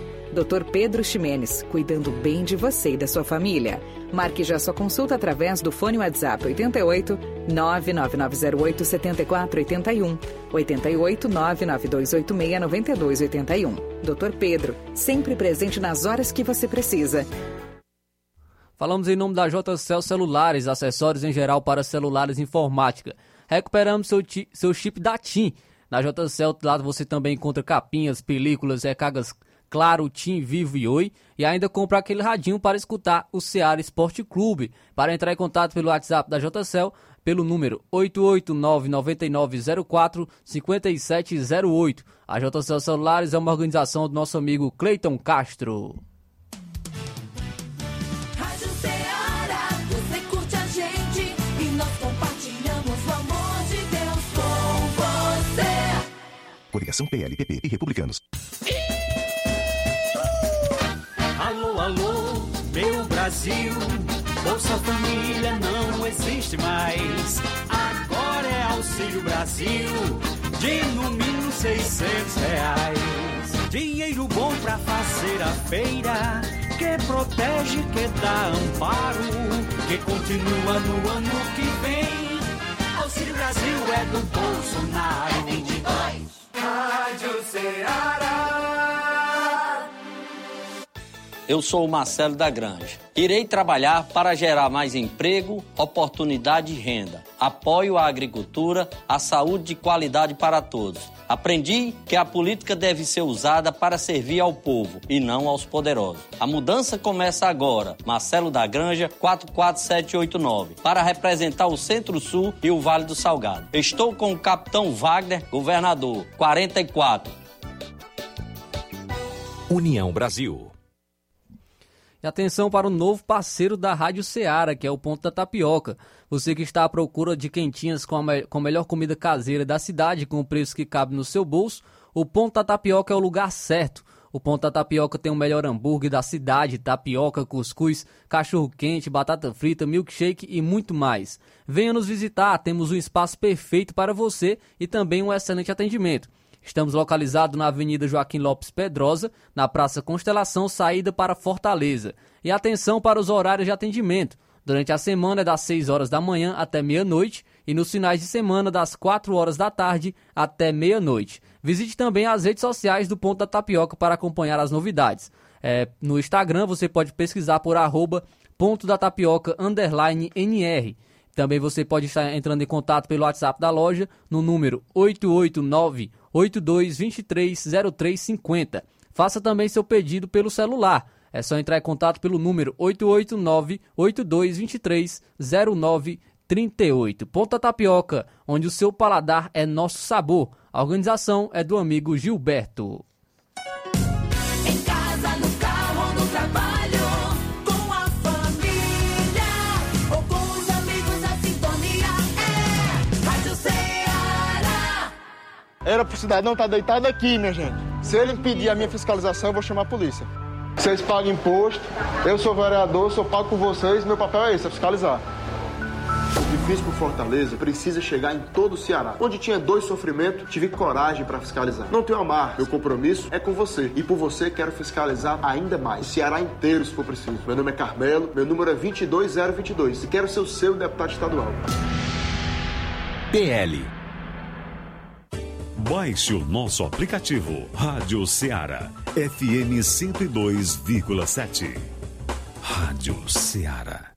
Dr. Pedro Ximenes, cuidando bem de você e da sua família. Marque já sua consulta através do fone WhatsApp 88 99908 7481 88 99286 9281. Dr. Pedro, sempre presente nas horas que você precisa. Falamos em nome da JCL Celulares, acessórios em geral para celulares e informática. Recuperamos seu, seu chip da TIM. Na JCL, lá você também encontra capinhas, películas, recargas Claro, Tim, Vivo e Oi. E ainda compra aquele radinho para escutar o Ceará Esporte Clube. Para entrar em contato pelo WhatsApp da JCL, pelo número 889-9904-5708. A JCL Celulares é uma organização do nosso amigo Cleiton Castro. Rádio Ceará, você curte a gente e nós compartilhamos o amor de Deus com você. Coligação PLPP e Republicanos. Alô, alô, meu Brasil. Bolsa Família não existe mais. Agora é Auxílio Brasil, de no mínimo 600 reais. Dinheiro bom pra fazer a feira, que protege, que dá amparo, que continua no ano que vem. Auxílio Brasil é do Bolsonaro. 22. Rádio Ceará. Eu sou o Marcelo da Granja. Irei trabalhar para gerar mais emprego, oportunidade e renda. Apoio à agricultura, a saúde de qualidade para todos. Aprendi que a política deve ser usada para servir ao povo e não aos poderosos. A mudança começa agora. Marcelo da Granja, 44789, para representar o Centro-Sul e o Vale do Salgado. Estou com o capitão Wagner, governador, 44. União Brasil. E atenção para o novo parceiro da Rádio Ceará, que é o Ponto da Tapioca. Você que está à procura de quentinhas com a, me com a melhor comida caseira da cidade, com o preço que cabe no seu bolso, o Ponto da Tapioca é o lugar certo. O Ponto da Tapioca tem o melhor hambúrguer da cidade, tapioca, cuscuz, cachorro-quente, batata frita, milkshake e muito mais. Venha nos visitar, temos um espaço perfeito para você e também um excelente atendimento. Estamos localizados na Avenida Joaquim Lopes Pedrosa, na Praça Constelação, saída para Fortaleza. E atenção para os horários de atendimento. Durante a semana é das 6 horas da manhã até meia-noite e nos finais de semana das 4 horas da tarde até meia-noite. Visite também as redes sociais do Ponto da Tapioca para acompanhar as novidades. É, no Instagram você pode pesquisar por arroba ponto da tapioca underline NR. Também você pode estar entrando em contato pelo WhatsApp da loja no número 889 82230350. Faça também seu pedido pelo celular. É só entrar em contato pelo número 889-8223-0938. Ponta Tapioca, onde o seu paladar é nosso sabor. A organização é do amigo Gilberto. Era pro cidadão estar deitado aqui, minha gente. Se ele impedir a minha fiscalização, eu vou chamar a polícia. Vocês pagam imposto, eu sou vereador, sou pago por vocês, meu papel é esse, é fiscalizar. O fiz por Fortaleza precisa chegar em todo o Ceará. Onde tinha dois sofrimentos, tive coragem para fiscalizar. Não tenho amarra, meu compromisso é com você. E por você quero fiscalizar ainda mais. O Ceará inteiro, se for preciso. Meu nome é Carmelo, meu número é 22022 e quero ser o seu deputado estadual. PL. Baixe o nosso aplicativo Rádio Ceará FM 102,7. Rádio Ceará.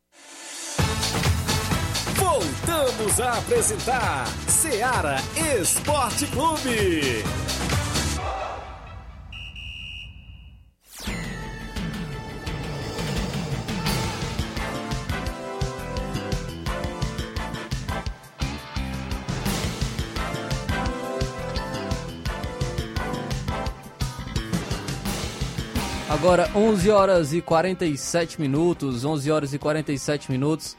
Voltamos a apresentar Seara Esporte Clube. Agora 11 horas e 47 minutos, 11 horas e 47 minutos.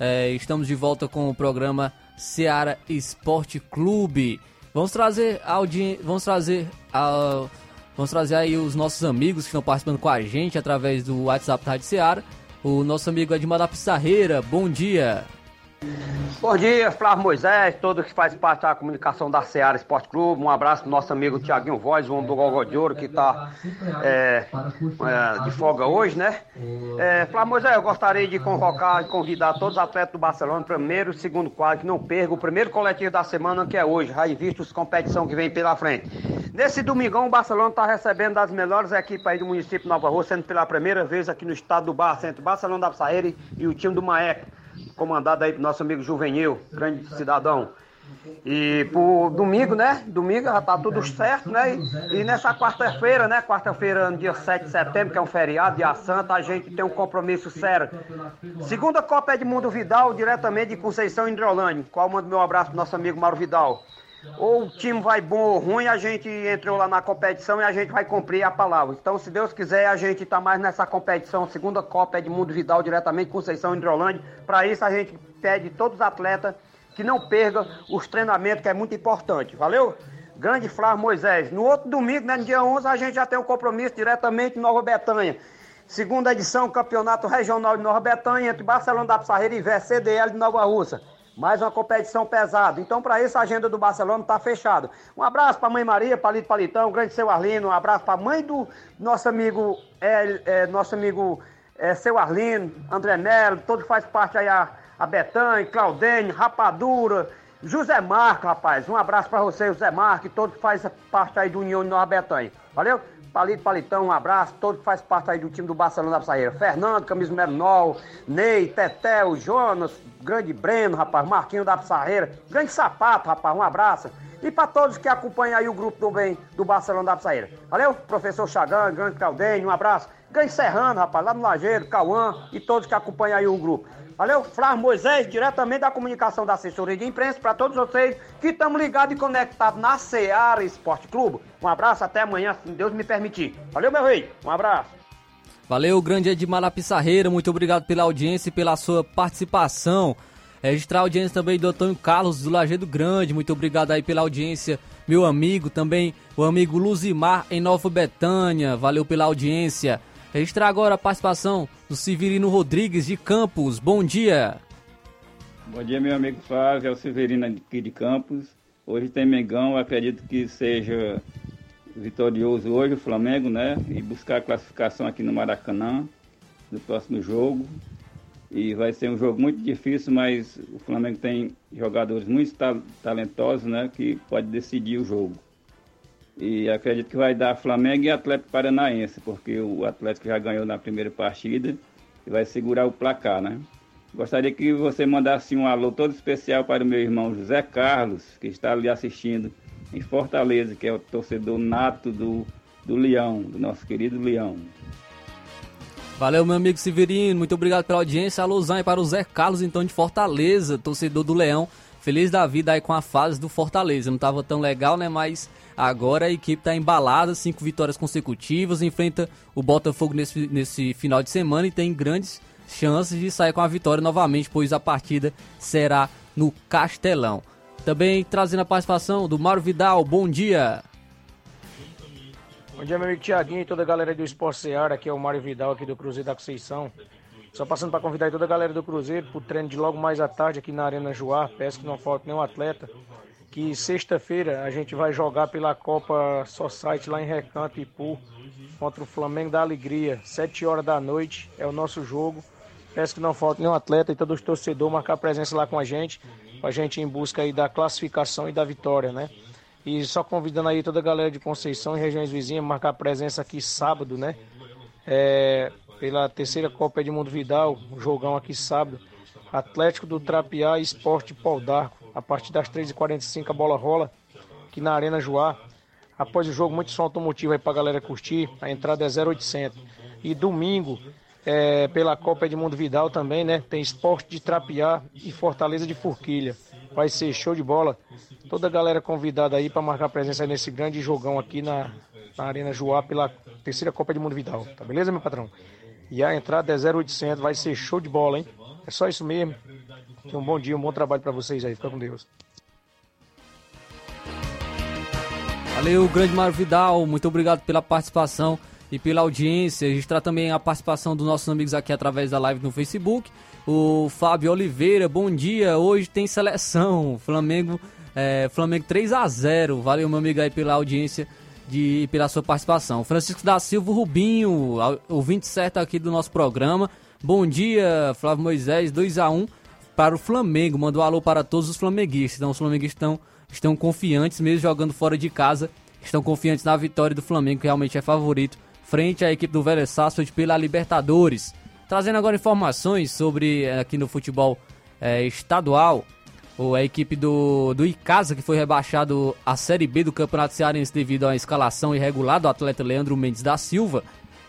É, estamos de volta com o programa Seara Esporte Clube. Vamos trazer audi... vamos trazer a... vamos trazer aí os nossos amigos que estão participando com a gente através do WhatsApp da Rádio Seara. O nosso amigo Edmar da Pissarreira, bom dia. Bom dia, Flávio Moisés, todos que fazem parte da comunicação da Seara Esporte Clube. Um abraço pro nosso amigo Tiaguinho Voz, o homem do Gogó de Ouro, que está é, é, de folga hoje, né? É, Flávio Moisés, eu gostaria de convocar e convidar todos os atletas do Barcelona, primeiro e segundo quadro, que não percam o primeiro coletivo da semana, que é hoje, já visto as competição que vem pela frente. Nesse domingão, o Barcelona está recebendo das melhores equipes aí do município de Nova Rua, sendo pela primeira vez aqui no estado do Bar, entre o Barcelona da Psaeira e o time do Maeco comandado aí do nosso amigo Juvenil, grande cidadão. E por domingo, né? Domingo já tá tudo certo, né? E, nessa quarta-feira, né? Quarta-feira, dia 7 de setembro, que é um feriado, dia santa, a gente tem um compromisso sério. Segunda Copa Edmundo Vidal, diretamente de Conceição Hidrolândia. Qual mando meu abraço pro nosso amigo Mauro Vidal. Ou o time vai bom ou ruim, a gente entrou lá na competição e a gente vai cumprir a palavra. Então, se Deus quiser, a gente tá mais nessa competição, segunda Copa Edmundo Vidal, diretamente Conceição Hidrolândia. Para isso, a gente pede todos os atletas que não percam os treinamentos, que é muito importante. Valeu? Grande Flávio Moisés. No outro domingo, né, no dia 11, a gente já tem um compromisso diretamente em Nova Betânia. Segunda edição, Campeonato Regional de Nova Betânia, entre Barcelona da Pissarreira e Vé CDL de Nova Russa. Mais uma competição pesada. Então, para isso, a agenda do Barcelona está fechada. Um abraço para a mãe Maria, Palito Palitão, grande seu Arlino. Um abraço para a mãe do nosso amigo, é, é, nosso amigo é, seu Arlino, André Melo, todo que faz parte aí, a, a Betânia, Claudênio, Rapadura José Marco, rapaz, um abraço pra você, José Marco, e todo que faz parte aí do União Nova Betânia. Valeu? Palito, Palitão, um abraço, todo que faz parte aí do time do Barcelona da Saíra. Fernando, camisa 9, Ney, Tetel, Jonas, grande Breno, rapaz, Marquinho da Pissarreira, grande sapato, rapaz, um abraço. E para todos que acompanham aí o grupo do bem do Barcelona da Pissarreira. Valeu? Professor Chagan, grande Caldenho, um abraço. Grande Serrano, rapaz, lá no Lajeiro, Cauã e todos que acompanham aí o grupo. Valeu? Flávio Moisés, diretamente da comunicação da assessoria de imprensa, para todos vocês que estamos ligados e conectados na Seara Esporte Clube. Um abraço, até amanhã, se Deus me permitir. Valeu, meu rei, um abraço. Valeu, grande Edmar La Pissarreira, muito obrigado pela audiência e pela sua participação. Registrar a audiência também do Antônio Carlos do Lajeado Grande, muito obrigado aí pela audiência, meu amigo, também o amigo Luzimar em Nova Betânia, valeu pela audiência. Registrar agora a participação do Severino Rodrigues de Campos. Bom dia. Bom dia, meu amigo Flávio, é o Severino aqui de Campos. Hoje tem Mengão, acredito que seja vitorioso hoje o Flamengo, né? E buscar a classificação aqui no Maracanã no próximo jogo. E vai ser um jogo muito difícil, mas o Flamengo tem jogadores muito ta talentosos, né? Que pode decidir o jogo. E acredito que vai dar Flamengo e Atlético Paranaense, porque o Atlético já ganhou na primeira partida e vai segurar o placar, né? Gostaria que você mandasse um alô todo especial para o meu irmão José Carlos, que está ali assistindo em Fortaleza, que é o torcedor nato do, do Leão, do nosso querido Leão. Valeu, meu amigo Severino, muito obrigado pela audiência. Alôzão aí para o Zé Carlos, então, de Fortaleza, torcedor do Leão. Feliz da vida aí com a fase do Fortaleza. Não estava tão legal, né? Mas agora a equipe está embalada, cinco vitórias consecutivas, enfrenta o Botafogo nesse, nesse final de semana e tem grandes chances de sair com a vitória novamente, pois a partida será no Castelão. Também trazendo a participação do Mário Vidal. Bom dia. Bom dia, meu amigo Tiaguinho e toda a galera do Esporte Seara. Aqui é o Mário Vidal, aqui do Cruzeiro da Conceição. Só passando para convidar toda a galera do Cruzeiro para o treino de logo mais à tarde aqui na Arena Joá. Peço que não falte nenhum atleta. Que sexta-feira a gente vai jogar pela Copa Society lá em Recanto, Ipu, contra o Flamengo da Alegria. Sete horas da noite é o nosso jogo. Peço que não falte nenhum atleta e todos os torcedores marcar presença lá com a gente, com a gente em busca aí da classificação e da vitória, né? E só convidando aí toda a galera de Conceição e regiões vizinhas marcar presença aqui sábado, né? É, pela terceira Copa Edmundo Vidal, um jogão aqui sábado. Atlético do Trapiá e Esporte Pau d'Arco. A partir das 3h45 a bola rola aqui na Arena Joá. Após o jogo, muito som automotivo aí pra galera curtir. A entrada é 0800. E domingo, é, pela Copa Edmundo Vidal também, né? Tem Esporte de Trapiá e Fortaleza de Forquilha. Vai ser show de bola. Toda a galera convidada aí para marcar presença aí nesse grande jogão aqui na, na Arena Joá pela terceira Copa Edmundo Vidal. Tá beleza, meu patrão? E a entrada é 0800, vai ser show de bola, hein? É só isso mesmo. Tenha um bom dia, um bom trabalho para vocês aí. Fica com Deus. Valeu, grande Mário Vidal. Muito obrigado pela participação e pela audiência. Registrar também a participação dos nossos amigos aqui através da live no Facebook. O Fábio Oliveira, bom dia. Hoje tem seleção. Flamengo, é, Flamengo 3 a 0 Valeu, meu amigo, aí pela audiência de, pela sua participação. Francisco da Silva Rubinho, ouvinte certo aqui do nosso programa. Bom dia, Flávio Moisés, 2 a 1 para o Flamengo. Mandou alô para todos os flamenguistas. Então, os flamenguistas estão, estão confiantes, mesmo jogando fora de casa. Estão confiantes na vitória do Flamengo, que realmente é favorito, frente à equipe do Vélez Sarsfield pela Libertadores. Trazendo agora informações sobre eh, aqui no futebol é, estadual a equipe do, do Icasa, que foi rebaixado à Série B do Campeonato Cearense devido à escalação irregular do atleta Leandro Mendes da Silva.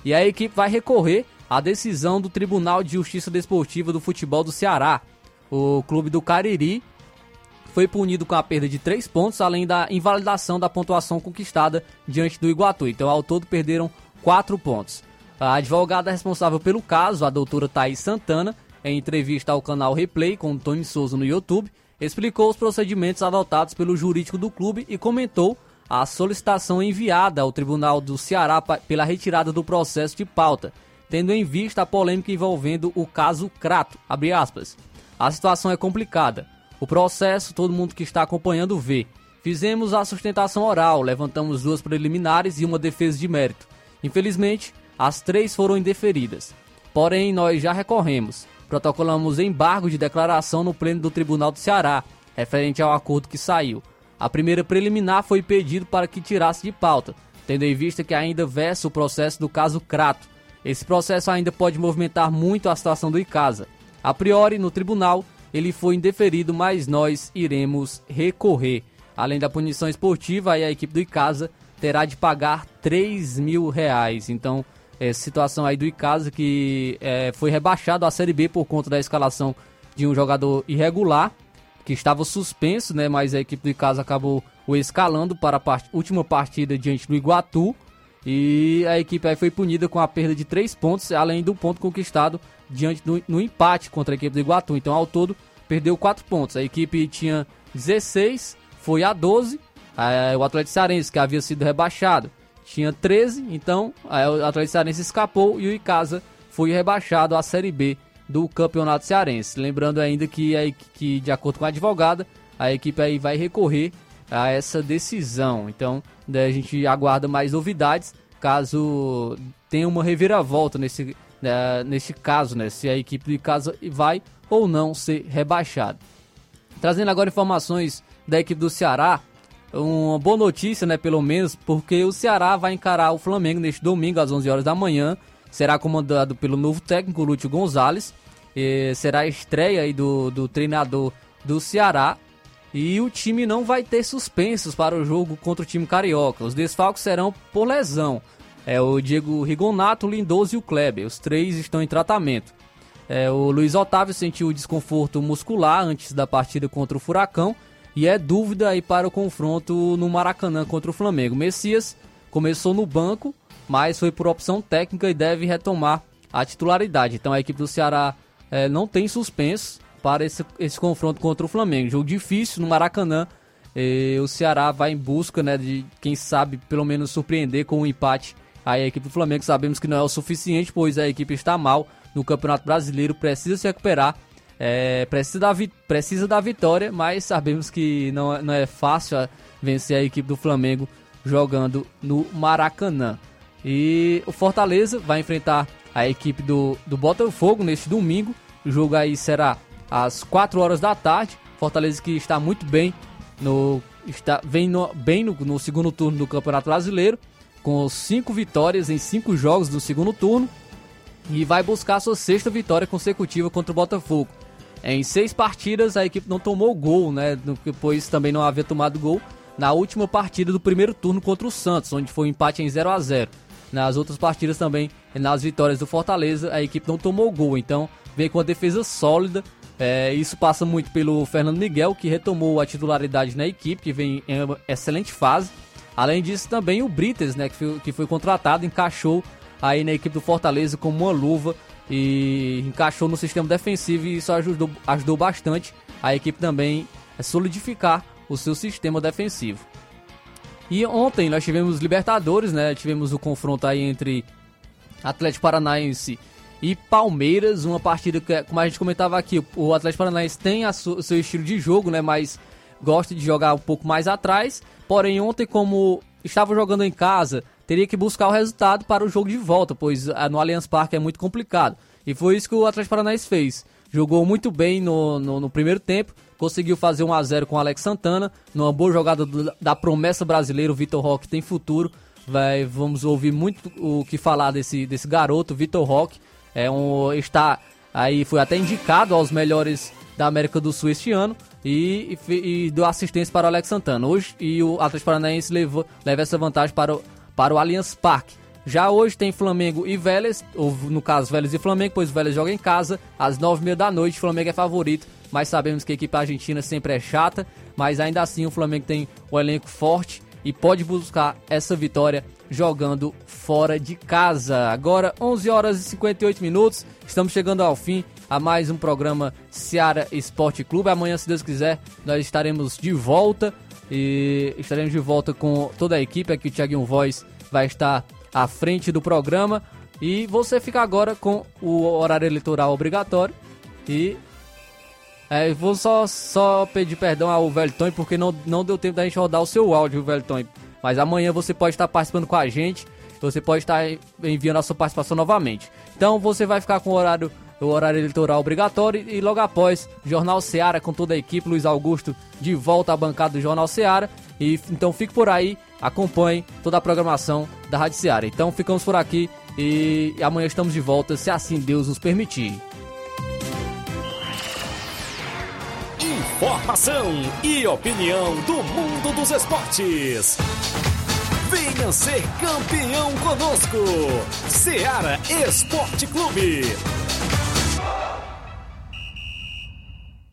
E a equipe vai recorrer à decisão do Tribunal de Justiça Desportiva do Futebol do Ceará. O clube do Cariri foi punido com a perda de três pontos, além da invalidação da pontuação conquistada diante do Iguatu. Então, ao todo, perderam quatro pontos. A advogada responsável pelo caso, a doutora Thaís Santana, em entrevista ao canal Replay com Tony Souza no YouTube, explicou os procedimentos adotados pelo jurídico do clube e comentou a solicitação enviada ao Tribunal do Ceará pela retirada do processo de pauta, tendo em vista a polêmica envolvendo o caso Crato. A situação é complicada. O processo, todo mundo que está acompanhando vê. Fizemos a sustentação oral, levantamos duas preliminares e uma defesa de mérito. Infelizmente, as três foram indeferidas. Porém, nós já recorremos protocolamos embargo de declaração no pleno do Tribunal do Ceará, referente ao acordo que saiu. A primeira preliminar foi pedido para que tirasse de pauta, tendo em vista que ainda versa o processo do caso Crato. Esse processo ainda pode movimentar muito a situação do Icasa. A priori, no tribunal, ele foi indeferido, mas nós iremos recorrer. Além da punição esportiva, a equipe do Icasa terá de pagar 3 mil reais. Então, essa situação aí do Icasa que é, foi rebaixado à Série B por conta da escalação de um jogador irregular que estava suspenso, né? Mas a equipe do Icasa acabou o escalando para a part última partida diante do Iguatu. E a equipe aí foi punida com a perda de 3 pontos, além do ponto conquistado diante do, no empate contra a equipe do Iguatu. Então, ao todo, perdeu 4 pontos. A equipe tinha 16, foi a 12. o Atlético Cearense, que havia sido rebaixado, tinha 13. Então, o Atlético Cearense escapou e o Icasa foi rebaixado à Série B do Campeonato Cearense. Lembrando ainda que, que de acordo com a advogada, a equipe aí vai recorrer a essa decisão. Então, a gente aguarda mais novidades caso tenha uma reviravolta nesse, né, nesse caso, né, se a equipe de casa vai ou não ser rebaixada. Trazendo agora informações da equipe do Ceará, uma boa notícia, né, pelo menos, porque o Ceará vai encarar o Flamengo neste domingo às 11 horas da manhã. Será comandado pelo novo técnico Lúcio Gonzalez. será a estreia aí do, do treinador do Ceará. E o time não vai ter suspensos para o jogo contra o time carioca. Os desfalques serão por lesão. É o Diego Rigonato, o Lindoso e o Kleber. Os três estão em tratamento. É, o Luiz Otávio sentiu desconforto muscular antes da partida contra o Furacão e é dúvida aí para o confronto no Maracanã contra o Flamengo. Messias começou no banco, mas foi por opção técnica e deve retomar a titularidade. Então a equipe do Ceará é, não tem suspenso para esse, esse confronto contra o Flamengo. Jogo difícil no Maracanã. E o Ceará vai em busca né, de, quem sabe, pelo menos surpreender com um empate. A equipe do Flamengo sabemos que não é o suficiente, pois a equipe está mal no Campeonato Brasileiro, precisa se recuperar, é, precisa, da precisa da vitória, mas sabemos que não, é, não é fácil vencer a equipe do Flamengo jogando no Maracanã. E o Fortaleza vai enfrentar a equipe do, do Botafogo neste domingo. O jogo aí será às 4 horas da tarde. Fortaleza que está muito bem no está vem no, bem no, no segundo turno do Campeonato Brasileiro, com cinco vitórias em cinco jogos do segundo turno e vai buscar sua sexta vitória consecutiva contra o Botafogo. Em seis partidas a equipe não tomou gol, né? Depois também não havia tomado gol na última partida do primeiro turno contra o Santos, onde foi um empate em 0 a 0 Nas outras partidas também, nas vitórias do Fortaleza, a equipe não tomou gol, então vem com a defesa sólida é, isso passa muito pelo Fernando Miguel, que retomou a titularidade na equipe, que vem em excelente fase. Além disso, também o Brites, né, que foi, que foi contratado, encaixou aí na equipe do Fortaleza como uma luva e encaixou no sistema defensivo e isso ajudou, ajudou bastante a equipe também a solidificar o seu sistema defensivo. E ontem nós tivemos Libertadores, né? Tivemos o confronto aí entre Atlético Paranaense e Palmeiras, uma partida que, como a gente comentava aqui, o Atlético Paranaense tem o seu estilo de jogo, né, mas gosta de jogar um pouco mais atrás. Porém, ontem, como estava jogando em casa, teria que buscar o resultado para o jogo de volta, pois ah, no Allianz Parque é muito complicado. E foi isso que o Atlético Paranaense fez. Jogou muito bem no, no, no primeiro tempo, conseguiu fazer 1 a 0 com o Alex Santana, numa boa jogada do, da promessa brasileira, o Vitor Roque tem futuro. Vai, vamos ouvir muito o que falar desse, desse garoto, Vitor Roque. É um, está aí, foi até indicado aos melhores da América do Sul este ano e, e, e deu assistência para o Alex Santana. Hoje, e o Atlético Paranaense levou, leva essa vantagem para o, para o Allianz Parque. Já hoje tem Flamengo e Vélez, ou no caso Vélez e Flamengo, pois o Vélez joga em casa às nove e meia da noite. Flamengo é favorito, mas sabemos que a equipe argentina sempre é chata. Mas ainda assim o Flamengo tem um elenco forte e pode buscar essa vitória jogando fora de casa. Agora 11 horas e 58 minutos, estamos chegando ao fim a mais um programa Seara Esporte Clube. Amanhã, se Deus quiser, nós estaremos de volta e estaremos de volta com toda a equipe. Aqui o Thiaguinho Voz vai estar à frente do programa e você fica agora com o horário eleitoral obrigatório e é, vou só, só pedir perdão ao Velton porque não, não deu tempo da gente rodar o seu áudio, Velton. Mas amanhã você pode estar participando com a gente. Você pode estar enviando a sua participação novamente. Então você vai ficar com o horário o horário eleitoral obrigatório e logo após, Jornal Seara com toda a equipe, Luiz Augusto de volta à bancada do Jornal Seara. E então fique por aí, acompanhe toda a programação da Rádio Seara. Então ficamos por aqui e amanhã estamos de volta, se assim Deus nos permitir. Informação e opinião do mundo dos esportes. Venha ser campeão conosco. Seara Esporte Clube.